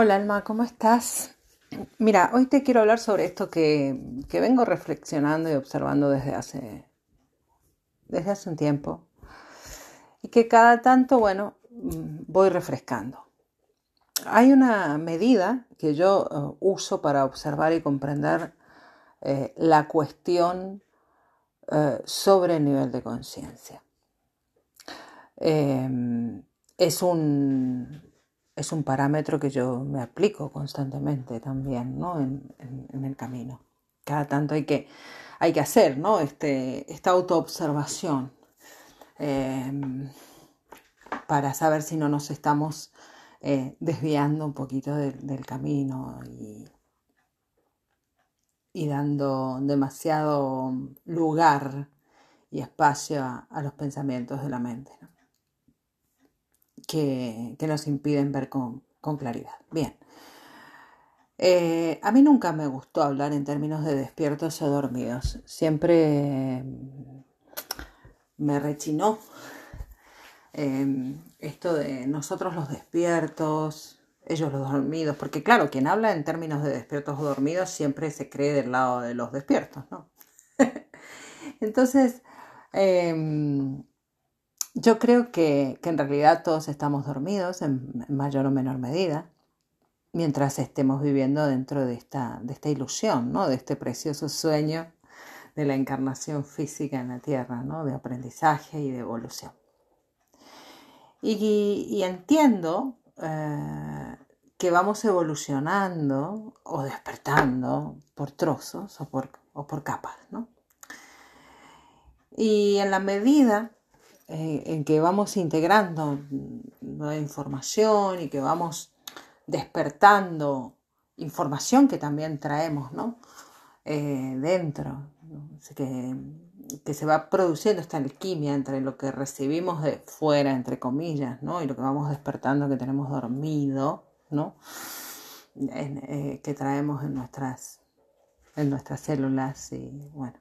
Hola Alma, ¿cómo estás? Mira, hoy te quiero hablar sobre esto que, vengo reflexionando y observando desde hace, desde hace un tiempo y que cada tanto, bueno, voy refrescando. Hay una medida que yo eh, uso para observar y comprender eh, la cuestión eh, sobre el nivel de conciencia. es un es un parámetro que yo me aplico constantemente también ¿no? en, el camino. Cada tanto hay que, hay que hacer ¿no? este, esta autoobservación em, para saber si no nos estamos eh, desviando un poquito del camino y, dando demasiado lugar y espacio a, los pensamientos de la mente que, nos impiden ver con, claridad. Bien. Eh, a mí nunca me gustó hablar en términos de despiertos o dormidos. Siempre mm, me rechinó em, esto de nosotros los despiertos, ellos los dormidos, porque claro, quien habla en términos de despiertos o dormidos siempre se cree del lado de los despiertos, ¿no? Entonces, em, yo creo que, en realidad todos estamos dormidos en, mayor o menor medida, mientras estemos viviendo dentro de esta, de esta ilusión, ¿no? de este precioso sueño de la encarnación física en la Tierra, ¿no? de aprendizaje y de evolución. Y, entiendo eh, que vamos evolucionando o despertando por trozos o por, o por capas. ¿no? Y en la medida en que vamos integrando nueva información y que vamos despertando información que también traemos ¿no? Eh, dentro, que, que, se va produciendo esta alquimia entre lo que recibimos de fuera, entre comillas, ¿no? y lo que vamos despertando que tenemos dormido, ¿no? Eh, que traemos en nuestras, en nuestras células y bueno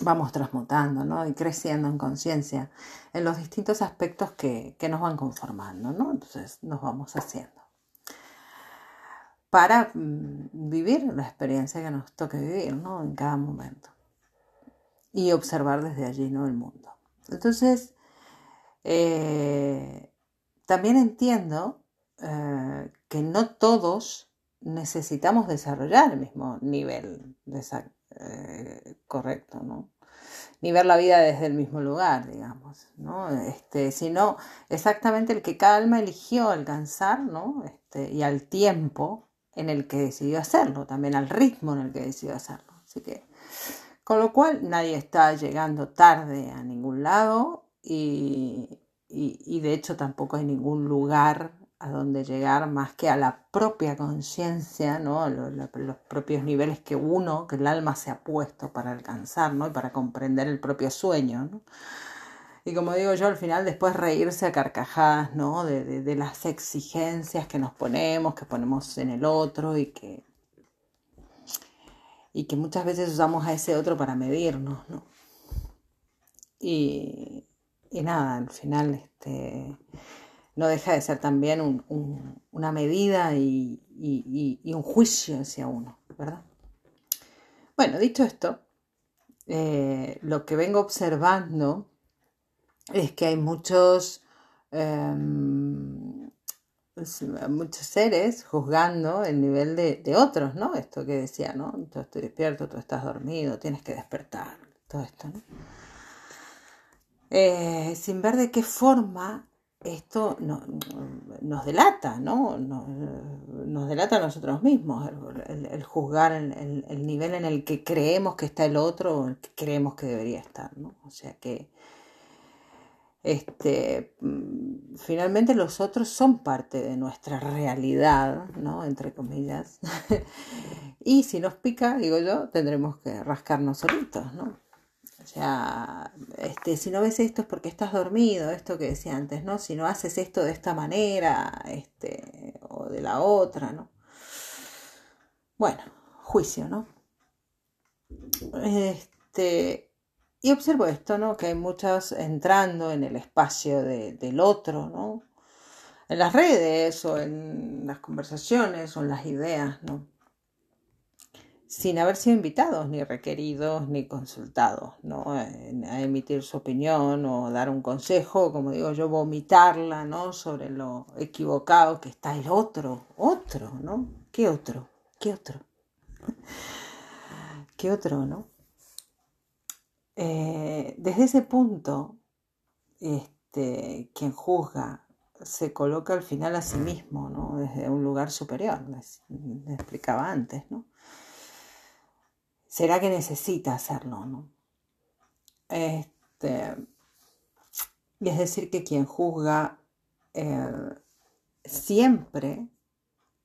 vamos transmutando ¿no? y creciendo en conciencia en los distintos aspectos que, nos van conformando, ¿no? Entonces nos vamos haciendo. Para mm, vivir la experiencia que nos toque vivir, ¿no? En cada momento. Y observar desde allí, ¿no? El mundo. Entonces, eh, también entiendo eh, que no todos necesitamos desarrollar el mismo nivel de, eh, correcto, ¿no? Ni ver la vida desde el mismo lugar, digamos, ¿no? Este, sino exactamente el que cada alma eligió alcanzar, ¿no? Este, y al tiempo en el que decidió hacerlo, también al ritmo en el que decidió hacerlo. Así que, con lo cual, nadie está llegando tarde a ningún lado y, y de hecho tampoco hay ningún lugar a dónde llegar más que a la propia conciencia, ¿no? Los, los, propios niveles que uno, que el alma se ha puesto para alcanzar, ¿no? Y para comprender el propio sueño, ¿no? Y como digo yo, al final después reírse a carcajadas, ¿no? De, de, las exigencias que nos ponemos, que ponemos en el otro y que, y que muchas veces usamos a ese otro para medirnos, ¿no? Y, y nada, al final, este no deja de ser también una medida y, un juicio hacia uno, ¿verdad? Bueno, dicho esto, eh, lo que vengo observando es que hay muchos, em, muchos seres juzgando el nivel de, otros, ¿no? Esto que decía, ¿no? Tú estoy despierto, tú estás dormido, tienes que despertar, todo esto, ¿no? Eh, sin ver de qué forma esto nos delata, ¿no? Nos, delata a nosotros mismos, el, juzgar el, nivel en el que creemos que está el otro o el que creemos que debería estar, ¿no? O sea que este, mm, finalmente los otros son parte de nuestra realidad, ¿no? Entre comillas. y si nos pica, digo yo, tendremos que rascarnos solitos, ¿no? O sea, este, si no ves esto es porque estás dormido, esto que decía antes, ¿no? Si no haces esto de esta manera, este, o de la otra, ¿no? Bueno, juicio, ¿no? Este, y observo esto, ¿no? Que hay muchos entrando en el espacio del otro, ¿no? en las redes o en las conversaciones o en las ideas, ¿no? Sin haber sido invitados, ni requeridos, ni consultados, ¿no? a emitir su opinión o dar un consejo, como digo yo, vomitarla, ¿no? Sobre lo equivocado que está el otro, otro, ¿no? ¿Qué otro? ¿Qué otro? ¿Qué otro, no? Eh, desde ese punto, este, quien juzga se coloca al final a sí mismo, ¿no? Desde un lugar superior, les, les explicaba antes, ¿no? Será que necesita hacerlo, ¿no? Este, y es decir, que quien juzga eh, siempre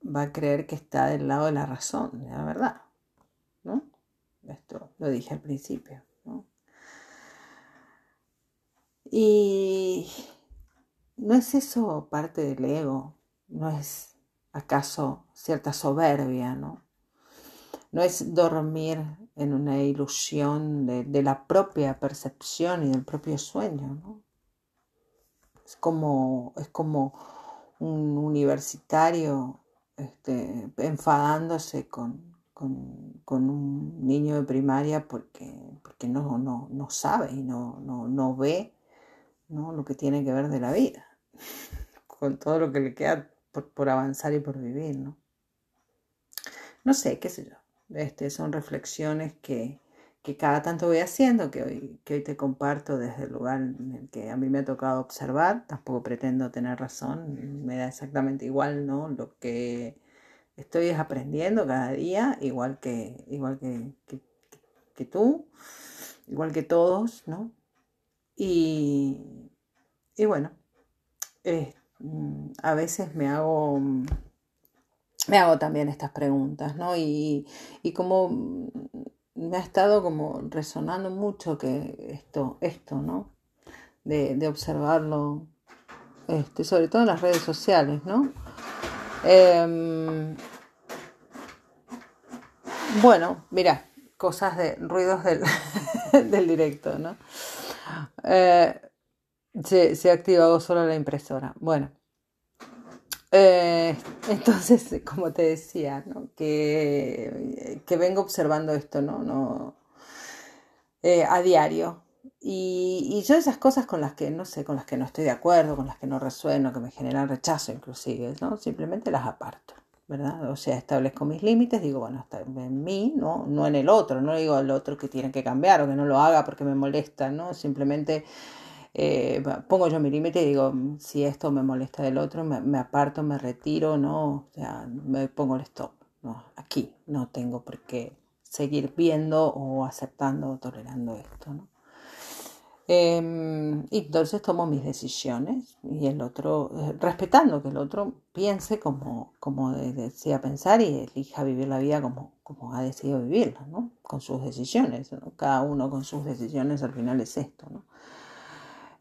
va a creer que está del lado de la razón, de la verdad, ¿no? Esto lo dije al principio, ¿no? Y no es eso parte del ego, no es acaso cierta soberbia, ¿no? No es dormir en una ilusión de, la propia percepción y del propio sueño, ¿no? Es como, es como un universitario este, enfadándose con, un niño de primaria porque, porque no, no, no sabe y no, no, ve ¿no? lo que tiene que ver de la vida, con todo lo que le queda por, por avanzar y por vivir, ¿no? No sé, qué sé yo. Este, son reflexiones que, cada tanto voy haciendo, que hoy, que hoy te comparto desde el lugar en el que a mí me ha tocado observar. Tampoco pretendo tener razón, me da exactamente igual, ¿no? Lo que estoy es aprendiendo cada día, igual que, igual que, que, tú, igual que todos, ¿no? Y, y bueno, mm, a veces me hago me hago también estas preguntas, ¿no? Y, como me ha estado como resonando mucho que esto, esto, ¿no? De, observarlo, este, sobre todo en las redes sociales, ¿no? Em, bueno, mira, cosas de ruidos del, directo, ¿no? Eh, se, se ha activado solo la impresora. Bueno. Eh, entonces, como te decía, que, que, vengo observando esto ¿no? no eh, a diario. Y, y, yo esas cosas con las que, no sé, con las que no estoy de acuerdo, con las que no resueno, que me generan rechazo inclusive, ¿no? simplemente las aparto. ¿verdad? O sea, establezco mis límites, digo, bueno, está en mí, ¿no? no en el otro, no digo al otro que tiene que cambiar o que no lo haga porque me molesta, ¿no? Simplemente eh, pongo yo mi límite y digo, si esto me molesta del otro, me, aparto, me retiro, no, o sea, me pongo el stop, no, aquí no tengo por qué seguir viendo o aceptando o tolerando esto, ¿no? Em, y entonces tomo mis decisiones y el otro, eh, respetando que el otro piense como, como desea pensar y elija vivir la vida como, como ha decidido vivirla, ¿no? Con sus decisiones, Cada uno con sus decisiones al final es esto, ¿no?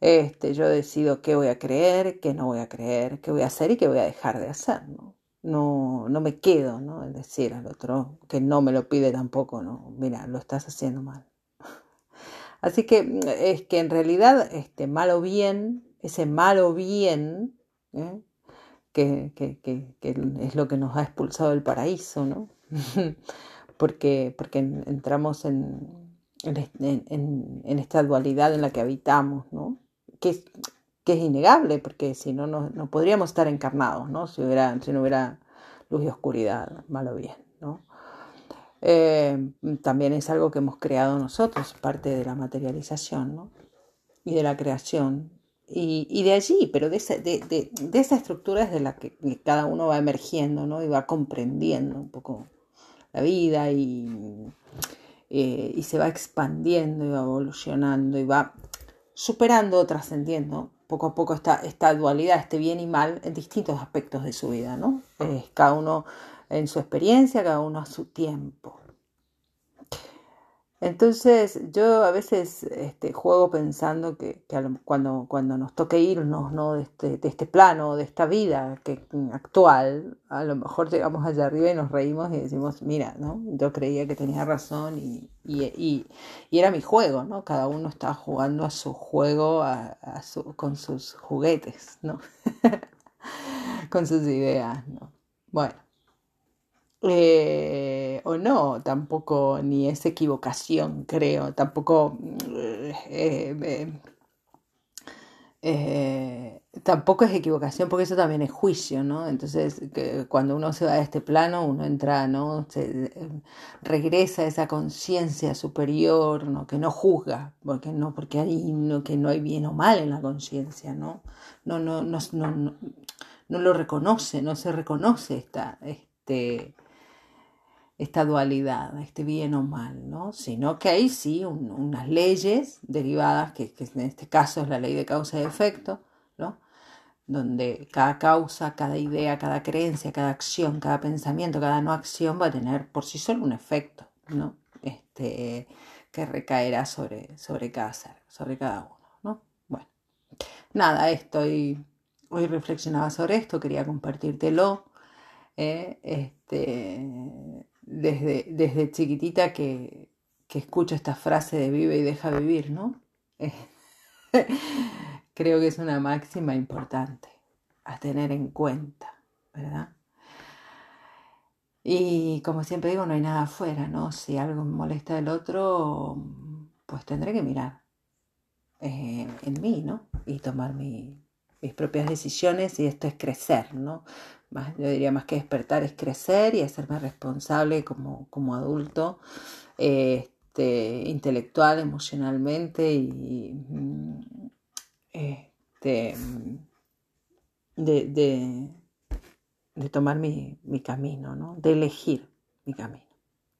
Este, yo decido qué voy a creer, qué no voy a creer, qué voy a hacer y qué voy a dejar de hacer, ¿no? No, no me quedo, ¿no? Es decir al otro que no me lo pide tampoco, ¿no? Mira, lo estás haciendo mal. Así que mm, es que en realidad este malo bien, ese malo bien, ¿eh? que, que, que, que, es lo que nos ha expulsado del paraíso, ¿no? porque, porque entramos en, en, en, esta dualidad en la que habitamos, ¿no? Que, es innegable, porque si no, no, podríamos estar encarnados, ¿no? Si, hubiera, si no hubiera luz y oscuridad, malo bien, ¿no? Eh, también es algo que hemos creado nosotros, parte de la materialización, ¿no? Y de la creación. Y, de allí, pero de esa, de, de, esa estructura es de la que cada uno va emergiendo, ¿no? Y va comprendiendo un poco la vida y, eh, y se va expandiendo y va evolucionando y va superando o trascendiendo poco a poco esta, esta dualidad, este bien y mal en distintos aspectos de su vida, ¿no? cada uno en su experiencia, cada uno a su tiempo. Entonces yo a veces este, juego pensando que, cuando, cuando nos toque irnos ¿no? de, este, de este plano, de esta vida que, actual, a lo mejor llegamos allá arriba y nos reímos y decimos, mira, ¿no? yo creía que tenía razón y, y, y, era mi juego, ¿no? cada uno estaba jugando a su juego a, con sus juguetes. ¿no? con sus ideas, ¿no? Bueno. Eh, o no, tampoco, ni es equivocación, creo, tampoco eh, eh, tampoco es equivocación, porque eso también es juicio, ¿no? Entonces, cuando uno se va a este plano, uno entra, ¿no? Regresa a esa conciencia superior, ¿no? Que no juzga, porque no, porque hay, no, que no hay bien o mal en la conciencia, ¿no? No, no, no, no, no, lo reconoce, no se reconoce esta, este, esta dualidad, este bien o mal, ¿no? Sino que hay sí unas leyes derivadas, que, en este caso es la ley de causa y efecto, ¿no? Donde cada causa, cada idea, cada creencia, cada acción, cada pensamiento, cada no acción va a tener por sí solo un efecto, ¿no? Este, que recaerá sobre, sobre cada ser, sobre cada uno, ¿no? Bueno, nada, estoy, hoy reflexionaba sobre esto, quería compartírtelo. ¿eh? este, desde, desde chiquitita que, que escucho esta frase de vive y deja vivir, ¿no? Creo que es una máxima importante a tener en cuenta, ¿verdad? Y como siempre digo, no hay nada afuera, ¿no? Si algo me molesta del otro, pues tendré que mirar eh, en mí, ¿no? Y tomar mis propias decisiones y esto es crecer, ¿no? yo diría más que despertar, es crecer y hacerme responsable como, como adulto, este, intelectual, emocionalmente y mm, este, de, de, tomar mi, mi camino, ¿no? de elegir mi camino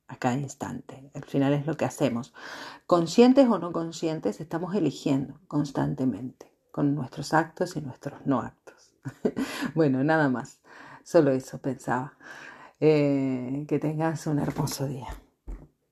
a cada instante. Al final es lo que hacemos. Conscientes o no conscientes, estamos eligiendo constantemente con nuestros actos y nuestros no actos. bueno, nada más. Solo eso pensaba. Eh, que tengas un hermoso día.